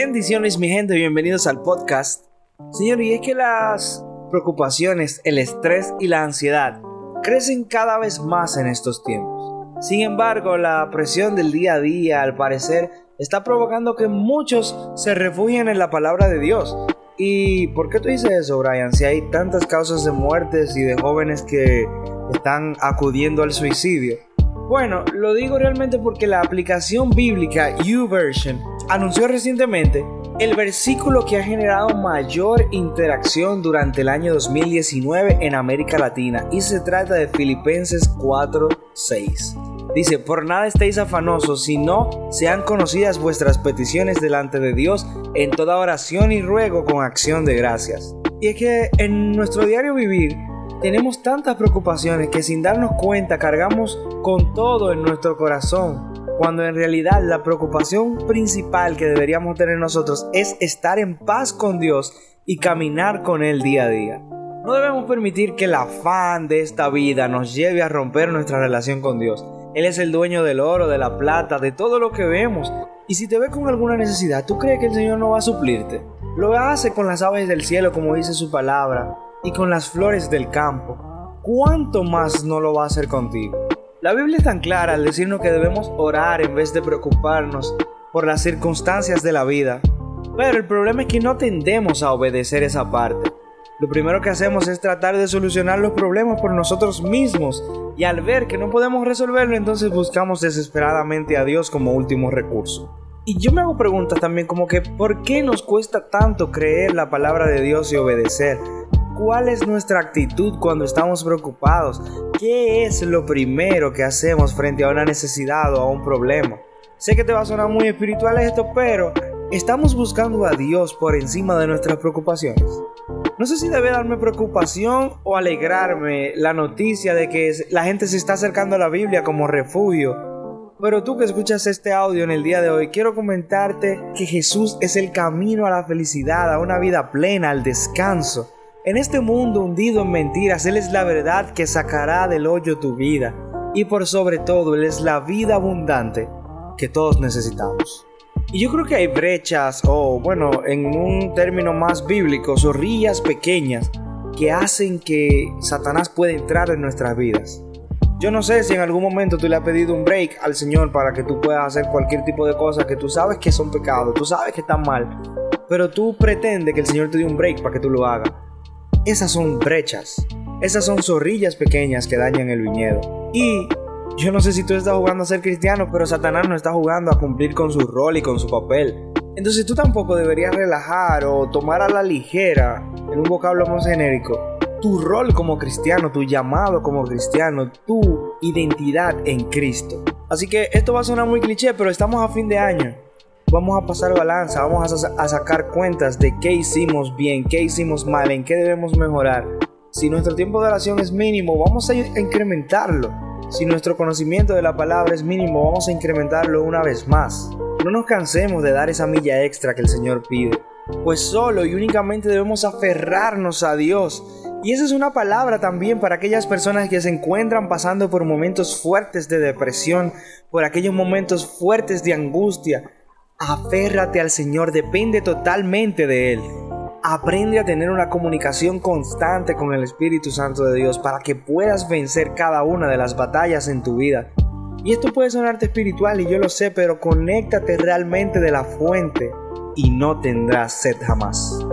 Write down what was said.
Bendiciones mi gente, bienvenidos al podcast. Señor, y es que las preocupaciones, el estrés y la ansiedad crecen cada vez más en estos tiempos. Sin embargo, la presión del día a día, al parecer, está provocando que muchos se refugien en la palabra de Dios. ¿Y por qué tú dices eso, Brian? Si hay tantas causas de muertes y de jóvenes que están acudiendo al suicidio. Bueno, lo digo realmente porque la aplicación bíblica YouVersion anunció recientemente el versículo que ha generado mayor interacción durante el año 2019 en América Latina y se trata de Filipenses 4:6. Dice, por nada estéis afanosos, sino sean conocidas vuestras peticiones delante de Dios en toda oración y ruego con acción de gracias. Y es que en nuestro diario vivir tenemos tantas preocupaciones que sin darnos cuenta cargamos con todo en nuestro corazón, cuando en realidad la preocupación principal que deberíamos tener nosotros es estar en paz con Dios y caminar con Él día a día. No debemos permitir que el afán de esta vida nos lleve a romper nuestra relación con Dios. Él es el dueño del oro, de la plata, de todo lo que vemos. Y si te ve con alguna necesidad, ¿tú crees que el Señor no va a suplirte? Lo hace con las aves del cielo, como dice su palabra y con las flores del campo, ¿cuánto más no lo va a hacer contigo? La Biblia es tan clara al decirnos que debemos orar en vez de preocuparnos por las circunstancias de la vida. Pero el problema es que no tendemos a obedecer esa parte. Lo primero que hacemos es tratar de solucionar los problemas por nosotros mismos y al ver que no podemos resolverlo entonces buscamos desesperadamente a Dios como último recurso. Y yo me hago preguntas también como que ¿por qué nos cuesta tanto creer la palabra de Dios y obedecer? ¿Cuál es nuestra actitud cuando estamos preocupados? ¿Qué es lo primero que hacemos frente a una necesidad o a un problema? Sé que te va a sonar muy espiritual esto, pero ¿estamos buscando a Dios por encima de nuestras preocupaciones? No sé si debe darme preocupación o alegrarme la noticia de que la gente se está acercando a la Biblia como refugio. Pero tú que escuchas este audio en el día de hoy, quiero comentarte que Jesús es el camino a la felicidad, a una vida plena, al descanso. En este mundo hundido en mentiras, Él es la verdad que sacará del hoyo tu vida. Y por sobre todo, Él es la vida abundante que todos necesitamos. Y yo creo que hay brechas, o bueno, en un término más bíblico, zorrillas pequeñas que hacen que Satanás pueda entrar en nuestras vidas. Yo no sé si en algún momento tú le has pedido un break al Señor para que tú puedas hacer cualquier tipo de cosas que tú sabes que son pecados, tú sabes que están mal, pero tú pretendes que el Señor te dé un break para que tú lo hagas. Esas son brechas. Esas son zorrillas pequeñas que dañan el viñedo. Y yo no sé si tú estás jugando a ser cristiano, pero Satanás no está jugando a cumplir con su rol y con su papel. Entonces tú tampoco deberías relajar o tomar a la ligera, en un vocablo más genérico, tu rol como cristiano, tu llamado como cristiano, tu identidad en Cristo. Así que esto va a sonar muy cliché, pero estamos a fin de año vamos a pasar balanza, vamos a, sacar cuentas de qué hicimos bien, qué hicimos mal, en qué debemos mejorar. Si nuestro tiempo de oración es mínimo, vamos a incrementarlo. Si nuestro conocimiento de la palabra es mínimo, vamos a incrementarlo una vez más. No nos cansemos de dar esa milla extra que el Señor pide, pues solo y únicamente debemos aferrarnos a Dios. Y esa es una palabra también para aquellas personas que se encuentran pasando por momentos fuertes de depresión, por aquellos momentos fuertes de angustia, Aférrate al Señor, depende totalmente de Él. Aprende a tener una comunicación constante con el Espíritu Santo de Dios para que puedas vencer cada una de las batallas en tu vida. Y esto puede sonarte espiritual y yo lo sé, pero conéctate realmente de la fuente y no tendrás sed jamás.